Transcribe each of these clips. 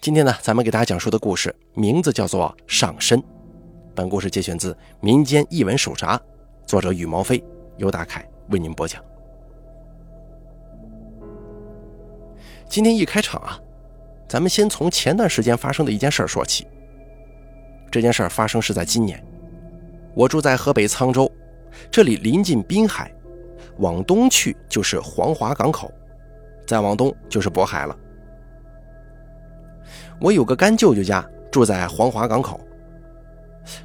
今天呢，咱们给大家讲述的故事名字叫做《上身》。本故事节选自民间异闻手札，作者羽毛飞，由大凯为您播讲。今天一开场啊，咱们先从前段时间发生的一件事说起。这件事发生是在今年，我住在河北沧州，这里临近滨海，往东去就是黄骅港口，再往东就是渤海了。我有个干舅舅家住在黄骅港口。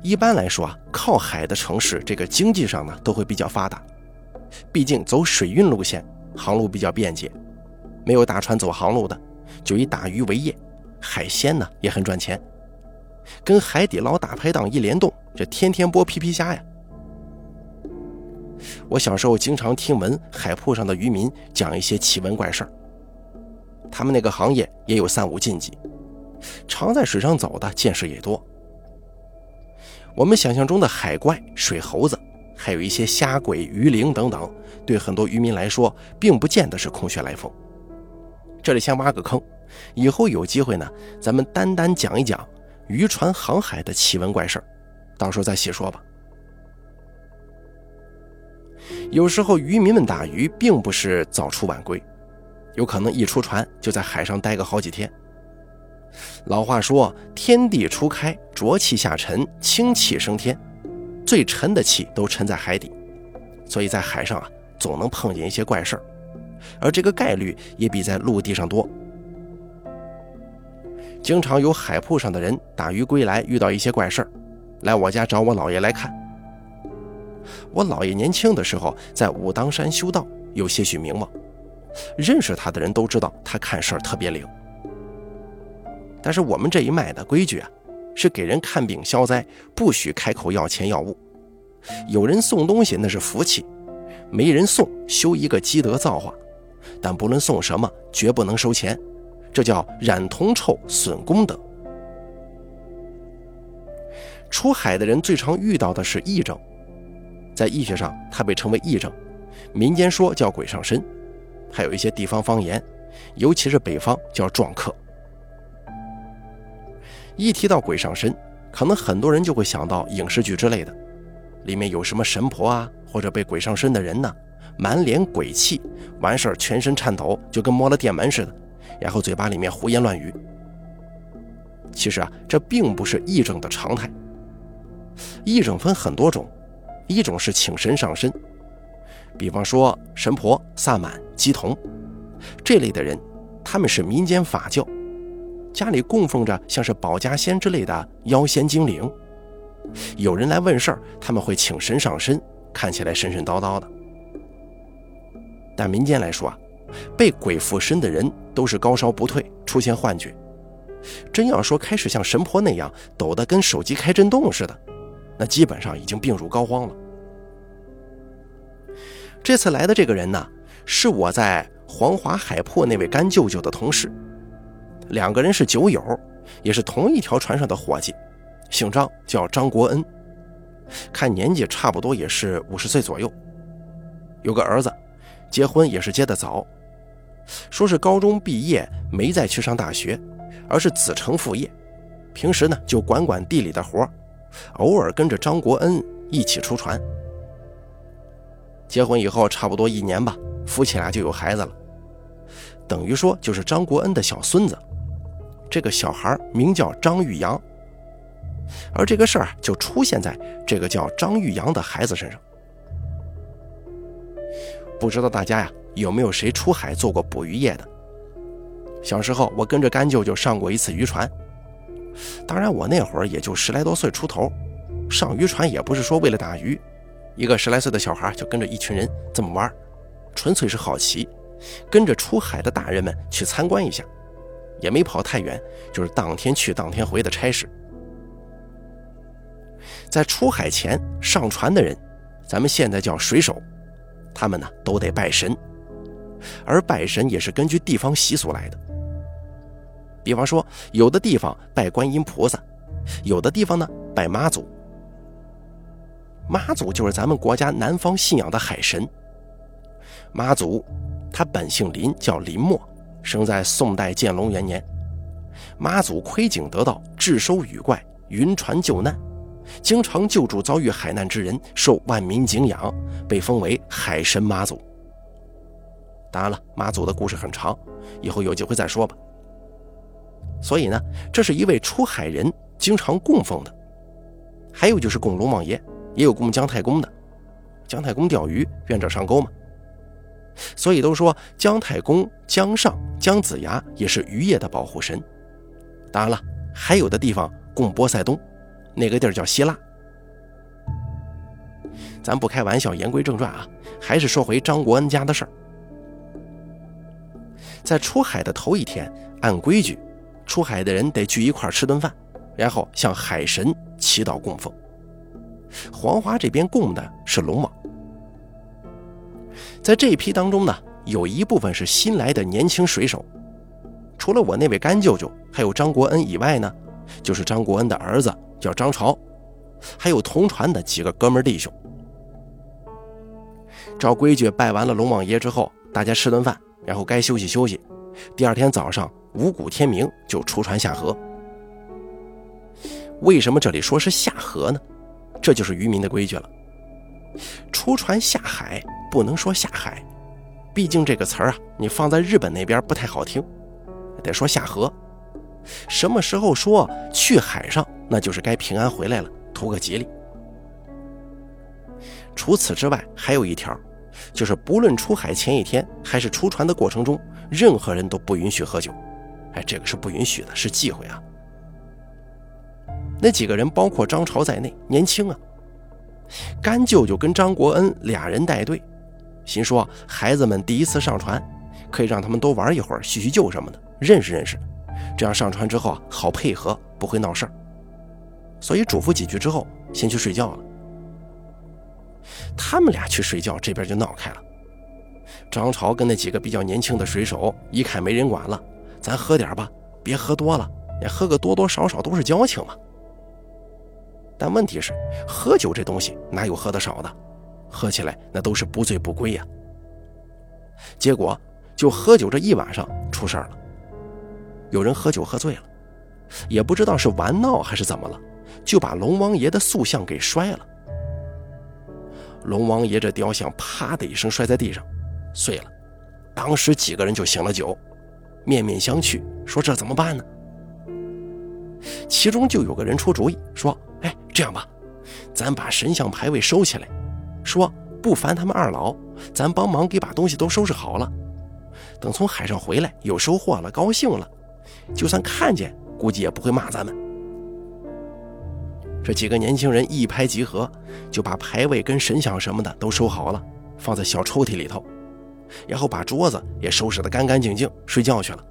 一般来说啊，靠海的城市，这个经济上呢都会比较发达，毕竟走水运路线，航路比较便捷。没有大船走航路的，就以打鱼为业，海鲜呢也很赚钱。跟海底捞大排档一联动，这天天播皮皮虾呀。我小时候经常听闻海铺上的渔民讲一些奇闻怪事儿，他们那个行业也有三五禁忌。常在水上走的见识也多。我们想象中的海怪、水猴子，还有一些虾鬼、鱼灵等等，对很多渔民来说，并不见得是空穴来风。这里先挖个坑，以后有机会呢，咱们单单讲一讲渔船航海的奇闻怪事到时候再细说吧。有时候渔民们打鱼并不是早出晚归，有可能一出船就在海上待个好几天。老话说：“天地初开，浊气下沉，清气升天。最沉的气都沉在海底，所以在海上啊，总能碰见一些怪事儿，而这个概率也比在陆地上多。经常有海铺上的人打鱼归来，遇到一些怪事儿，来我家找我姥爷来看。我姥爷年轻的时候在武当山修道，有些许名望，认识他的人都知道他看事儿特别灵。”但是我们这一脉的规矩啊，是给人看病消灾，不许开口要钱要物。有人送东西那是福气，没人送修一个积德造化。但不论送什么，绝不能收钱，这叫染铜臭损功德。出海的人最常遇到的是癔症，在医学上它被称为癔症，民间说叫鬼上身，还有一些地方方言，尤其是北方叫撞客。一提到鬼上身，可能很多人就会想到影视剧之类的，里面有什么神婆啊，或者被鬼上身的人呢，满脸鬼气，完事儿全身颤抖，就跟摸了电门似的，然后嘴巴里面胡言乱语。其实啊，这并不是癔症的常态。癔症分很多种，一种是请神上身，比方说神婆、萨满、乩童这类的人，他们是民间法教。家里供奉着像是保家仙之类的妖仙精灵，有人来问事儿，他们会请神上身，看起来神神叨叨的。但民间来说啊，被鬼附身的人都是高烧不退，出现幻觉。真要说开始像神婆那样抖得跟手机开震动似的，那基本上已经病入膏肓了。这次来的这个人呢，是我在黄华海铺那位干舅舅的同事。两个人是酒友，也是同一条船上的伙计，姓张，叫张国恩，看年纪差不多也是五十岁左右，有个儿子，结婚也是结得早，说是高中毕业没再去上大学，而是子承父业，平时呢就管管地里的活，偶尔跟着张国恩一起出船。结婚以后差不多一年吧，夫妻俩就有孩子了，等于说就是张国恩的小孙子。这个小孩名叫张玉阳，而这个事儿就出现在这个叫张玉阳的孩子身上。不知道大家呀有没有谁出海做过捕鱼业的？小时候我跟着干舅舅上过一次渔船，当然我那会儿也就十来多岁出头，上渔船也不是说为了打鱼，一个十来岁的小孩就跟着一群人这么玩，纯粹是好奇，跟着出海的大人们去参观一下。也没跑太远，就是当天去当天回的差事。在出海前上船的人，咱们现在叫水手，他们呢都得拜神，而拜神也是根据地方习俗来的。比方说，有的地方拜观音菩萨，有的地方呢拜妈祖。妈祖就是咱们国家南方信仰的海神。妈祖，他本姓林，叫林默。生在宋代建隆元年，妈祖窥景得道，智收雨怪，云船救难，经常救助遭遇海难之人，受万民敬仰，被封为海神妈祖。当然了，妈祖的故事很长，以后有机会再说吧。所以呢，这是一位出海人经常供奉的。还有就是供龙王爷，也有供姜太公的。姜太公钓鱼，愿者上钩嘛。所以都说姜太公、姜尚、姜子牙也是渔业的保护神。当然了，还有的地方供波塞冬，那个地儿叫希腊。咱不开玩笑，言归正传啊，还是说回张国恩家的事儿。在出海的头一天，按规矩，出海的人得聚一块儿吃顿饭，然后向海神祈祷供奉。黄华这边供的是龙王。在这一批当中呢，有一部分是新来的年轻水手，除了我那位干舅舅，还有张国恩以外呢，就是张国恩的儿子叫张朝，还有同船的几个哥们弟兄。照规矩拜完了龙王爷之后，大家吃顿饭。然后该休息休息，第二天早上五谷天明就出船下河。为什么这里说是下河呢？这就是渔民的规矩了。出船下海不能说下海，毕竟这个词儿啊，你放在日本那边不太好听，得说下河。什么时候说去海上，那就是该平安回来了，图个吉利。除此之外，还有一条。就是不论出海前一天还是出船的过程中，任何人都不允许喝酒。哎，这个是不允许的，是忌讳啊。那几个人包括张朝在内，年轻啊。干舅舅跟张国恩俩人带队，心说孩子们第一次上船，可以让他们多玩一会儿，叙叙旧什么的，认识认识。这样上船之后，好配合，不会闹事儿。所以嘱咐几句之后，先去睡觉了。他们俩去睡觉，这边就闹开了。张朝跟那几个比较年轻的水手一看没人管了，咱喝点吧，别喝多了，也喝个多多少少都是交情嘛。但问题是，喝酒这东西哪有喝的少的？喝起来那都是不醉不归呀。结果就喝酒这一晚上出事儿了，有人喝酒喝醉了，也不知道是玩闹还是怎么了，就把龙王爷的塑像给摔了。龙王爷这雕像啪的一声摔在地上，碎了。当时几个人就醒了酒，面面相觑，说这怎么办呢？其中就有个人出主意，说：“哎，这样吧，咱把神像牌位收起来，说不烦他们二老，咱帮忙给把东西都收拾好了。等从海上回来有收获了，高兴了，就算看见，估计也不会骂咱们。”这几个年轻人一拍即合，就把牌位跟神像什么的都收好了，放在小抽屉里头，然后把桌子也收拾得干干净净，睡觉去了。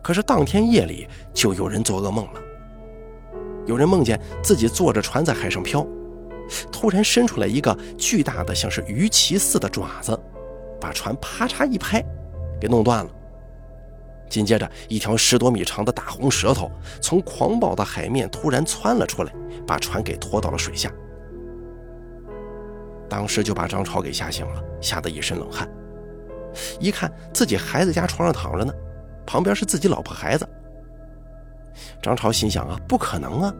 可是当天夜里就有人做噩梦了，有人梦见自己坐着船在海上漂，突然伸出来一个巨大的像是鱼鳍似的爪子，把船啪嚓一拍，给弄断了。紧接着，一条十多米长的大红舌头从狂暴的海面突然窜了出来，把船给拖到了水下。当时就把张超给吓醒了，吓得一身冷汗。一看自己孩子家床上躺着呢，旁边是自己老婆孩子。张超心想啊，不可能啊，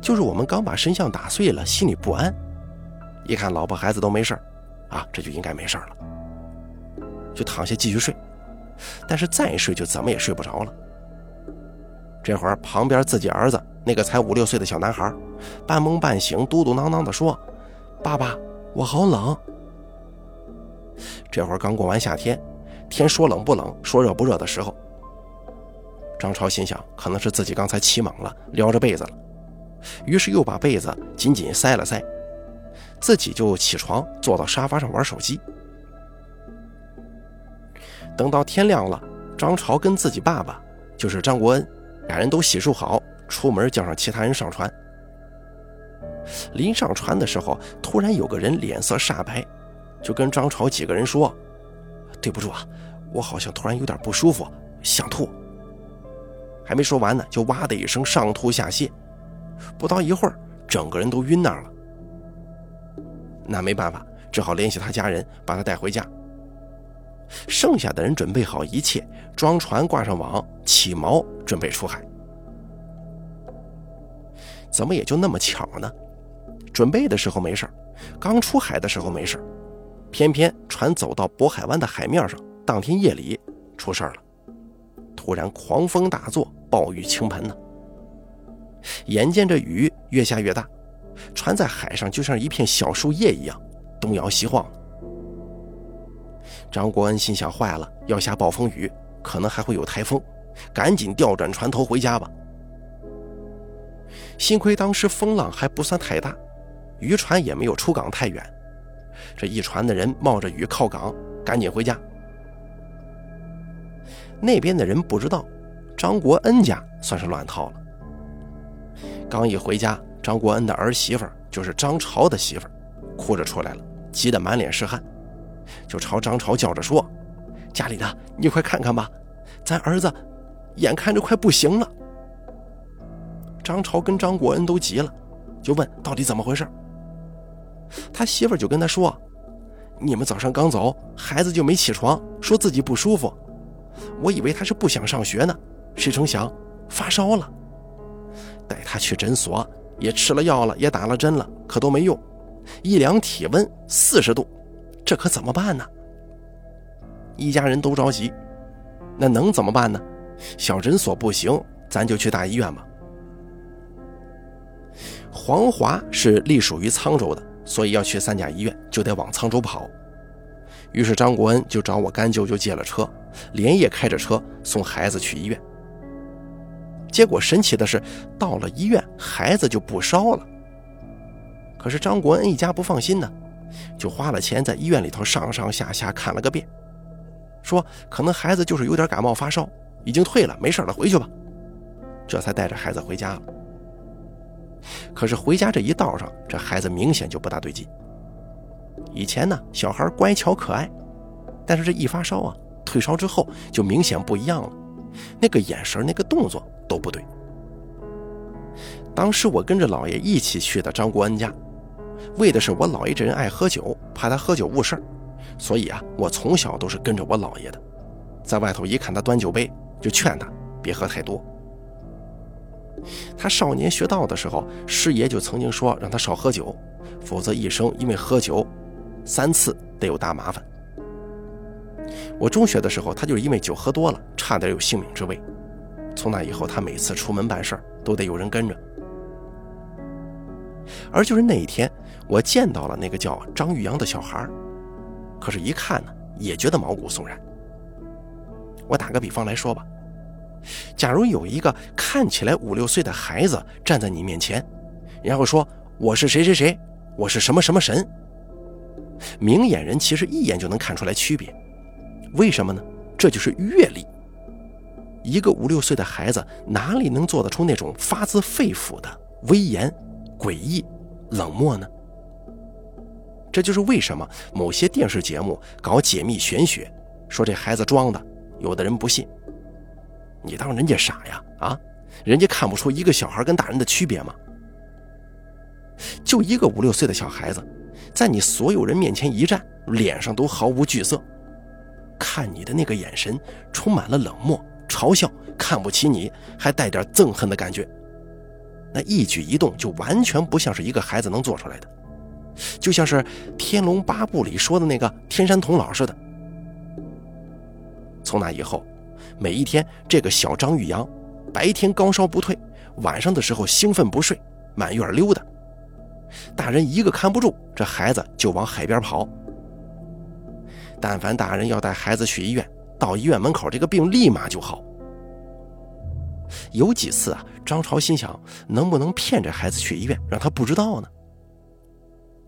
就是我们刚把神像打碎了，心里不安。一看老婆孩子都没事啊，这就应该没事了，就躺下继续睡。但是再睡就怎么也睡不着了。这会儿旁边自己儿子那个才五六岁的小男孩，半梦半醒，嘟嘟囔囔地说：“爸爸，我好冷。”这会儿刚过完夏天，天说冷不冷，说热不热的时候。张超心想，可能是自己刚才起猛了，撩着被子了，于是又把被子紧紧塞了塞，自己就起床，坐到沙发上玩手机。等到天亮了，张朝跟自己爸爸，就是张国恩，俩人都洗漱好，出门叫上其他人上船。临上船的时候，突然有个人脸色煞白，就跟张朝几个人说：“对不住啊，我好像突然有点不舒服，想吐。”还没说完呢，就哇的一声上吐下泻，不到一会儿，整个人都晕那儿了。那没办法，只好联系他家人把他带回家。剩下的人准备好一切，装船、挂上网、起锚，准备出海。怎么也就那么巧呢？准备的时候没事刚出海的时候没事偏偏船走到渤海湾的海面上，当天夜里出事了。突然狂风大作，暴雨倾盆呢。眼见着雨越下越大，船在海上就像一片小树叶一样东摇西晃。张国恩心想：坏了，要下暴风雨，可能还会有台风，赶紧调转船头回家吧。幸亏当时风浪还不算太大，渔船也没有出港太远。这一船的人冒着雨靠港，赶紧回家。那边的人不知道，张国恩家算是乱套了。刚一回家，张国恩的儿媳妇就是张朝的媳妇哭着出来了，急得满脸是汗，就朝张朝叫着说：“家里的，你快看看吧，咱儿子眼看着快不行了。”张朝跟张国恩都急了，就问到底怎么回事。他媳妇就跟他说：“你们早上刚走，孩子就没起床，说自己不舒服。我以为他是不想上学呢，谁成想发烧了。带他去诊所，也吃了药了，也打了针了，可都没用。一量体温四十度，这可怎么办呢？一家人都着急。那能怎么办呢？小诊所不行，咱就去大医院吧。”黄华是隶属于沧州的，所以要去三甲医院就得往沧州跑。于是张国恩就找我干舅舅借了车，连夜开着车送孩子去医院。结果神奇的是，到了医院，孩子就不烧了。可是张国恩一家不放心呢，就花了钱在医院里头上上下下看了个遍，说可能孩子就是有点感冒发烧，已经退了，没事了，回去吧。这才带着孩子回家了。可是回家这一道上，这孩子明显就不大对劲。以前呢，小孩乖巧可爱，但是这一发烧啊，退烧之后就明显不一样了，那个眼神、那个动作都不对。当时我跟着老爷一起去的张国恩家，为的是我姥爷这人爱喝酒，怕他喝酒误事儿所以啊，我从小都是跟着我姥爷的，在外头一看他端酒杯，就劝他别喝太多。他少年学道的时候，师爷就曾经说让他少喝酒，否则一生因为喝酒三次得有大麻烦。我中学的时候，他就是因为酒喝多了，差点有性命之危。从那以后，他每次出门办事都得有人跟着。而就是那一天，我见到了那个叫张玉阳的小孩，可是，一看呢，也觉得毛骨悚然。我打个比方来说吧。假如有一个看起来五六岁的孩子站在你面前，然后说我是谁谁谁，我是什么什么神，明眼人其实一眼就能看出来区别。为什么呢？这就是阅历。一个五六岁的孩子哪里能做得出那种发自肺腑的威严、诡异、冷漠呢？这就是为什么某些电视节目搞解密玄学，说这孩子装的，有的人不信。你当人家傻呀？啊，人家看不出一个小孩跟大人的区别吗？就一个五六岁的小孩子，在你所有人面前一站，脸上都毫无惧色，看你的那个眼神充满了冷漠、嘲笑，看不起你，还带点憎恨的感觉。那一举一动就完全不像是一个孩子能做出来的，就像是《天龙八部》里说的那个天山童姥似的。从那以后。每一天，这个小张玉阳，白天高烧不退，晚上的时候兴奋不睡，满院溜达。大人一个看不住，这孩子就往海边跑。但凡大人要带孩子去医院，到医院门口，这个病立马就好。有几次啊，张朝心想，能不能骗这孩子去医院，让他不知道呢？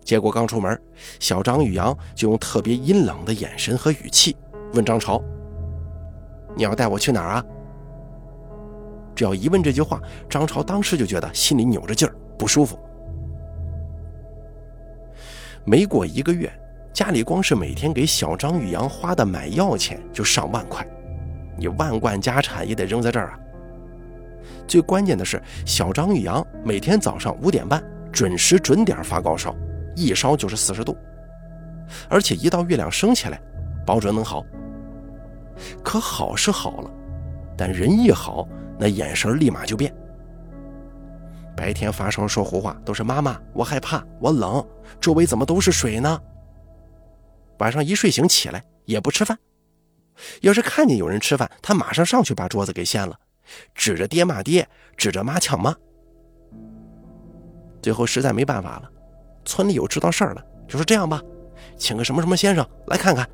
结果刚出门，小张玉阳就用特别阴冷的眼神和语气问张朝。你要带我去哪儿啊？只要一问这句话，张超当时就觉得心里扭着劲儿，不舒服。没过一个月，家里光是每天给小张玉阳花的买药钱就上万块，你万贯家产也得扔在这儿啊！最关键的是，小张玉阳每天早上五点半准时准点发高烧，一烧就是四十度，而且一到月亮升起来，保准能好。可好是好了，但人一好，那眼神立马就变。白天发烧说胡话都是妈妈，我害怕，我冷，周围怎么都是水呢？晚上一睡醒起来也不吃饭，要是看见有人吃饭，他马上上去把桌子给掀了，指着爹骂爹，指着妈呛妈。最后实在没办法了，村里有知道事儿的，就说这样吧，请个什么什么先生来看看。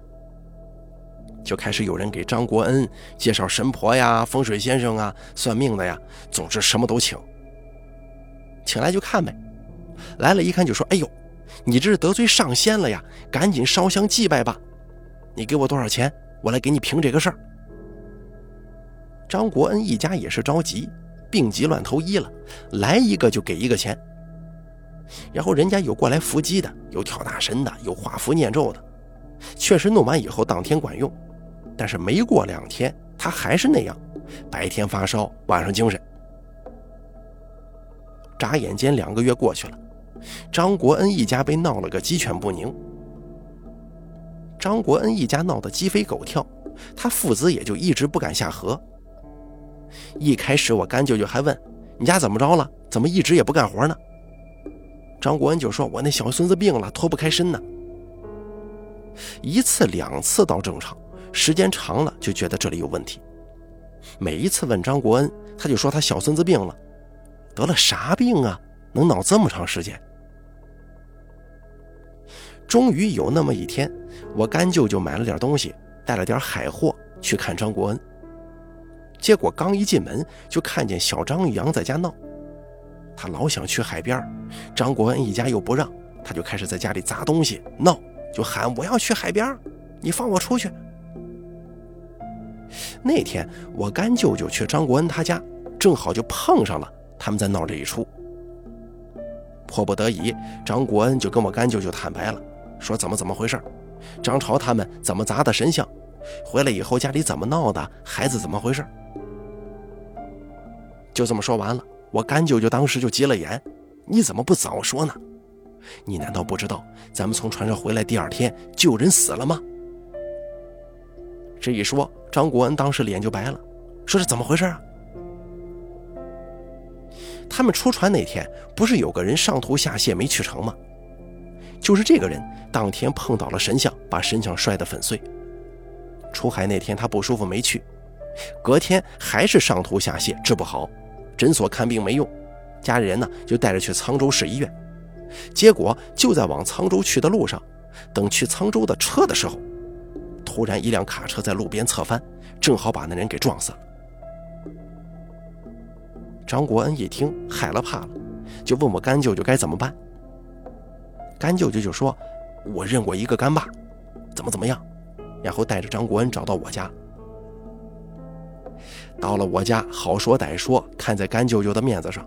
就开始有人给张国恩介绍神婆呀、风水先生啊、算命的呀，总之什么都请。请来就看呗，来了一看就说：“哎呦，你这是得罪上仙了呀！赶紧烧香祭拜吧。你给我多少钱，我来给你评这个事儿。”张国恩一家也是着急，病急乱投医了，来一个就给一个钱。然后人家有过来伏击的，有跳大神的，有画符念咒的，确实弄完以后当天管用。但是没过两天，他还是那样，白天发烧，晚上精神。眨眼间两个月过去了，张国恩一家被闹了个鸡犬不宁。张国恩一家闹得鸡飞狗跳，他父子也就一直不敢下河。一开始我干舅舅还问：“你家怎么着了？怎么一直也不干活呢？”张国恩就说：“我那小孙子病了，脱不开身呢。”一次两次倒正常，时间长了就觉得这里有问题。每一次问张国恩，他就说他小孙子病了。得了啥病啊？能闹这么长时间？终于有那么一天，我干舅舅买了点东西，带了点海货去看张国恩。结果刚一进门，就看见小张玉阳在家闹。他老想去海边，张国恩一家又不让，他就开始在家里砸东西闹，就喊我要去海边，你放我出去。那天我干舅舅去张国恩他家，正好就碰上了。他们在闹这一出，迫不得已，张国恩就跟我干舅舅坦白了，说怎么怎么回事张朝他们怎么砸的神像，回来以后家里怎么闹的，孩子怎么回事就这么说完了，我干舅舅当时就急了眼，你怎么不早说呢？你难道不知道咱们从船上回来第二天就有人死了吗？这一说，张国恩当时脸就白了，说是怎么回事啊？他们出船那天，不是有个人上吐下泻没去成吗？就是这个人当天碰到了神像，把神像摔得粉碎。出海那天他不舒服没去，隔天还是上吐下泻，治不好，诊所看病没用，家里人呢就带着去沧州市医院。结果就在往沧州去的路上，等去沧州的车的时候，突然一辆卡车在路边侧翻，正好把那人给撞死了。张国恩一听，害了怕了，就问我干舅舅该怎么办。干舅舅就说：“我认过一个干爸，怎么怎么样。”然后带着张国恩找到我家。到了我家，好说歹说，看在干舅舅的面子上，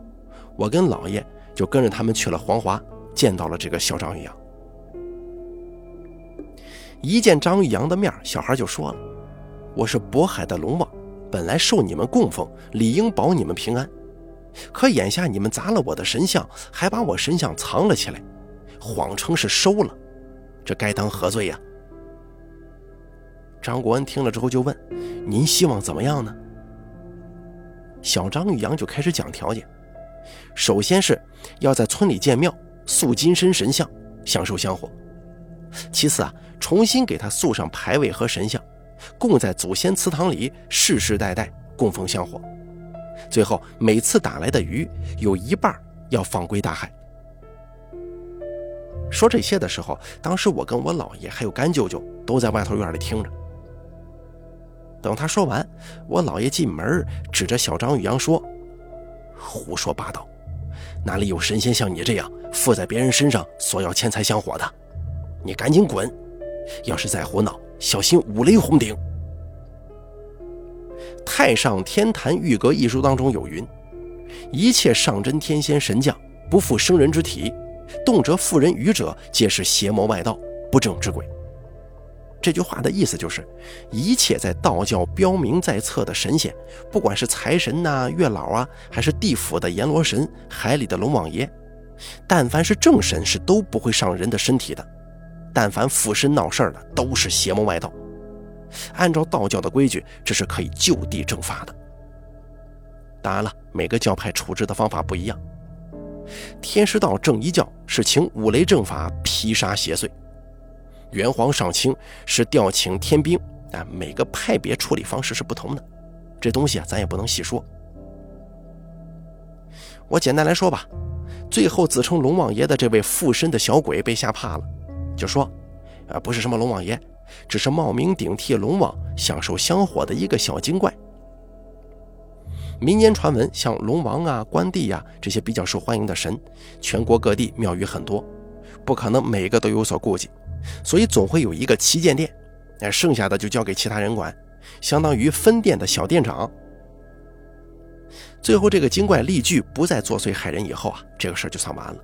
我跟老爷就跟着他们去了黄华，见到了这个小张玉阳。一见张玉阳的面，小孩就说了：“我是渤海的龙王，本来受你们供奉，理应保你们平安。”可眼下你们砸了我的神像，还把我神像藏了起来，谎称是收了，这该当何罪呀？张国恩听了之后就问：“您希望怎么样呢？”小张玉阳就开始讲条件：首先是要在村里建庙，塑金身神像，享受香火；其次啊，重新给他塑上牌位和神像，供在祖先祠堂里，世世代代供奉香火。最后，每次打来的鱼有一半要放归大海。说这些的时候，当时我跟我姥爷还有干舅舅都在外头院里听着。等他说完，我姥爷进门，指着小张玉阳说：“胡说八道，哪里有神仙像你这样附在别人身上索要钱财香火的？你赶紧滚！要是再胡闹，小心五雷轰顶！”《太上天坛玉阁一书》当中有云：“一切上真天仙神将，不负生人之体，动辄妇人愚者，皆是邪魔外道，不正之鬼。”这句话的意思就是，一切在道教标明在册的神仙，不管是财神呐、月老啊，还是地府的阎罗神、海里的龙王爷，但凡是正神，是都不会上人的身体的；但凡附身闹事儿的，都是邪魔外道。按照道教的规矩，这是可以就地正法的。当然了，每个教派处置的方法不一样。天师道正一教是请五雷正法劈杀邪祟，元皇上清是调请天兵，啊，每个派别处理方式是不同的。这东西啊，咱也不能细说。我简单来说吧，最后自称龙王爷的这位附身的小鬼被吓怕了，就说：“啊，不是什么龙王爷，只是冒名顶替龙王享受香火的一个小精怪。”民间传闻，像龙王啊、关帝呀这些比较受欢迎的神，全国各地庙宇很多，不可能每个都有所顾忌，所以总会有一个旗舰店，哎，剩下的就交给其他人管，相当于分店的小店长。最后，这个精怪力具不再作祟害人以后啊，这个事儿就算完了。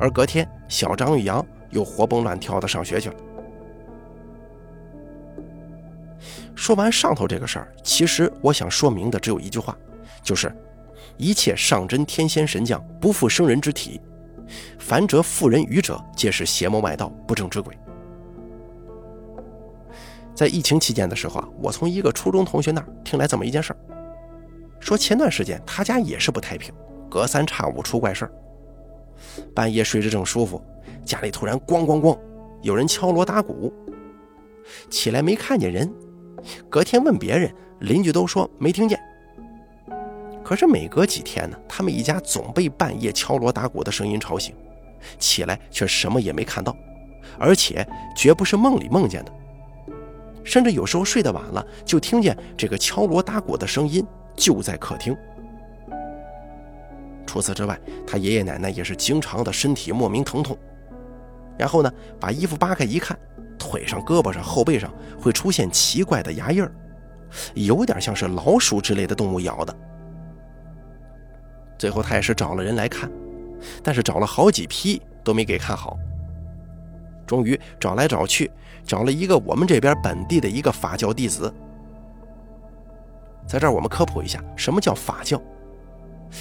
而隔天，小张玉阳又活蹦乱跳的上学去了。说完上头这个事儿，其实我想说明的只有一句话，就是一切上真天仙神将不负生人之体，凡折妇人愚者，皆是邪魔外道、不正之鬼。在疫情期间的时候啊，我从一个初中同学那儿听来这么一件事儿，说前段时间他家也是不太平，隔三差五出怪事儿。半夜睡着正舒服，家里突然咣咣咣，有人敲锣打鼓，起来没看见人。隔天问别人，邻居都说没听见。可是每隔几天呢，他们一家总被半夜敲锣打鼓的声音吵醒，起来却什么也没看到，而且绝不是梦里梦见的。甚至有时候睡得晚了，就听见这个敲锣打鼓的声音就在客厅。除此之外，他爷爷奶奶也是经常的身体莫名疼痛，然后呢，把衣服扒开一看。腿上、胳膊上、后背上会出现奇怪的牙印儿，有点像是老鼠之类的动物咬的。最后他也是找了人来看，但是找了好几批都没给看好。终于找来找去，找了一个我们这边本地的一个法教弟子。在这儿我们科普一下，什么叫法教？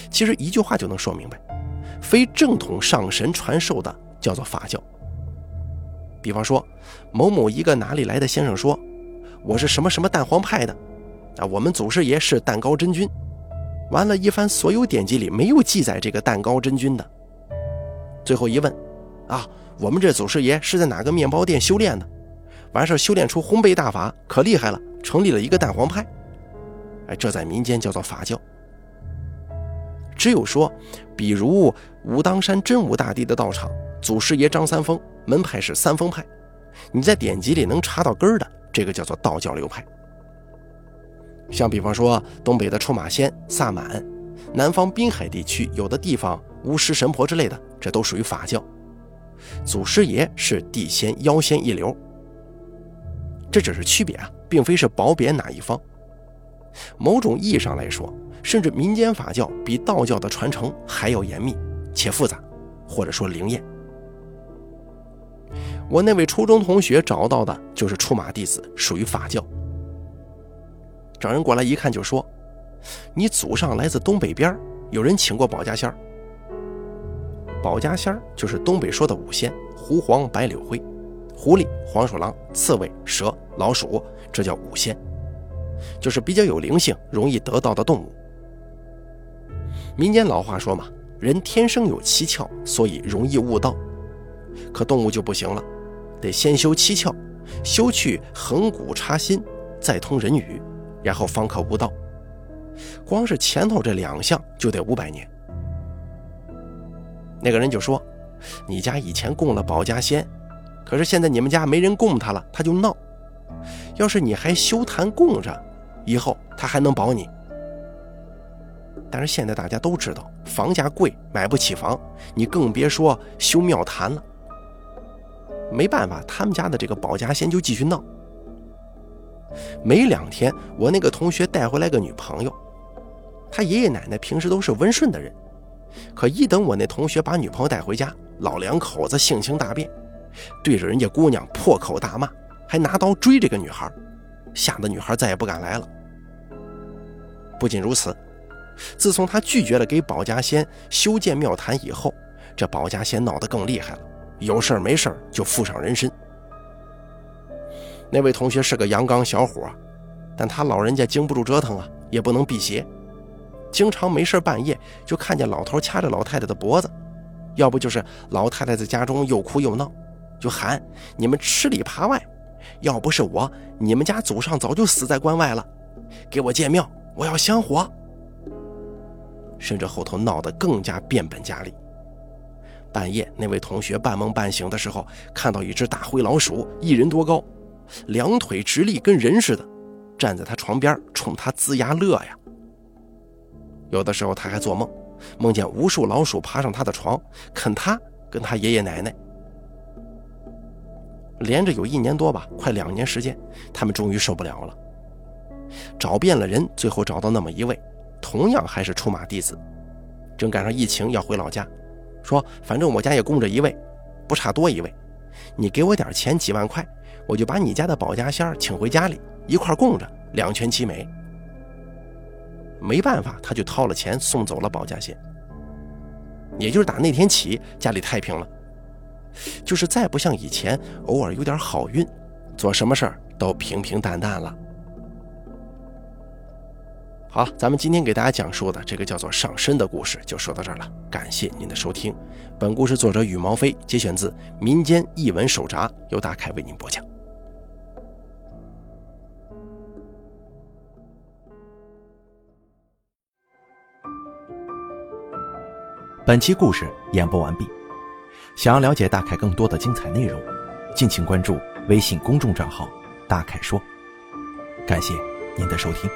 其实一句话就能说明白：非正统上神传授的叫做法教。比方说，某某一个哪里来的先生说：“我是什么什么蛋黄派的，啊，我们祖师爷是蛋糕真君。”完了，一番所有典籍里没有记载这个蛋糕真君的。最后一问，啊，我们这祖师爷是在哪个面包店修炼的？完事修炼出烘焙大法，可厉害了，成立了一个蛋黄派。哎，这在民间叫做法教。只有说，比如武当山真武大帝的道场。祖师爷张三丰门派是三丰派，你在典籍里能查到根儿的，这个叫做道教流派。像比方说东北的出马仙、萨满，南方滨海地区有的地方巫师、神婆之类的，这都属于法教。祖师爷是地仙、妖仙一流，这只是区别啊，并非是褒贬哪一方。某种意义上来说，甚至民间法教比道教的传承还要严密且复杂，或者说灵验。我那位初中同学找到的就是出马弟子，属于法教。找人过来一看，就说：“你祖上来自东北边有人请过保家仙儿。保家仙儿就是东北说的五仙：狐、黄、白、柳、灰。狐狸、黄鼠狼、刺猬、蛇、老鼠，这叫五仙，就是比较有灵性、容易得道的动物。民间老话说嘛，人天生有七窍，所以容易悟道。”可动物就不行了，得先修七窍，修去横骨插心，再通人语，然后方可悟道。光是前头这两项就得五百年。那个人就说：“你家以前供了保家仙，可是现在你们家没人供他了，他就闹。要是你还修坛供着，以后他还能保你。但是现在大家都知道房价贵，买不起房，你更别说修庙坛了。”没办法，他们家的这个保家仙就继续闹。没两天，我那个同学带回来个女朋友，他爷爷奶奶平时都是温顺的人，可一等我那同学把女朋友带回家，老两口子性情大变，对着人家姑娘破口大骂，还拿刀追这个女孩，吓得女孩再也不敢来了。不仅如此，自从他拒绝了给保家仙修建庙坛以后，这保家仙闹得更厉害了。有事儿没事儿就附上人参。那位同学是个阳刚小伙，但他老人家经不住折腾啊，也不能辟邪，经常没事半夜就看见老头掐着老太太的脖子，要不就是老太太在家中又哭又闹，就喊你们吃里扒外，要不是我，你们家祖上早就死在关外了，给我建庙，我要香火。甚至后头闹得更加变本加厉。半夜，那位同学半梦半醒的时候，看到一只大灰老鼠，一人多高，两腿直立，跟人似的，站在他床边，冲他龇牙乐呀。有的时候他还做梦，梦见无数老鼠爬上他的床，啃他跟他爷爷奶奶。连着有一年多吧，快两年时间，他们终于受不了了，找遍了人，最后找到那么一位，同样还是出马弟子，正赶上疫情要回老家。说，反正我家也供着一位，不差多一位。你给我点钱，几万块，我就把你家的保家仙请回家里一块供着，两全其美。没办法，他就掏了钱送走了保家仙。也就是打那天起，家里太平了，就是再不像以前偶尔有点好运，做什么事儿都平平淡淡了。好，咱们今天给大家讲述的这个叫做上身的故事就说到这儿了。感谢您的收听，本故事作者羽毛飞节选自民间异闻手札，由大凯为您播讲。本期故事演播完毕，想要了解大凯更多的精彩内容，敬请关注微信公众账号“大凯说”。感谢您的收听。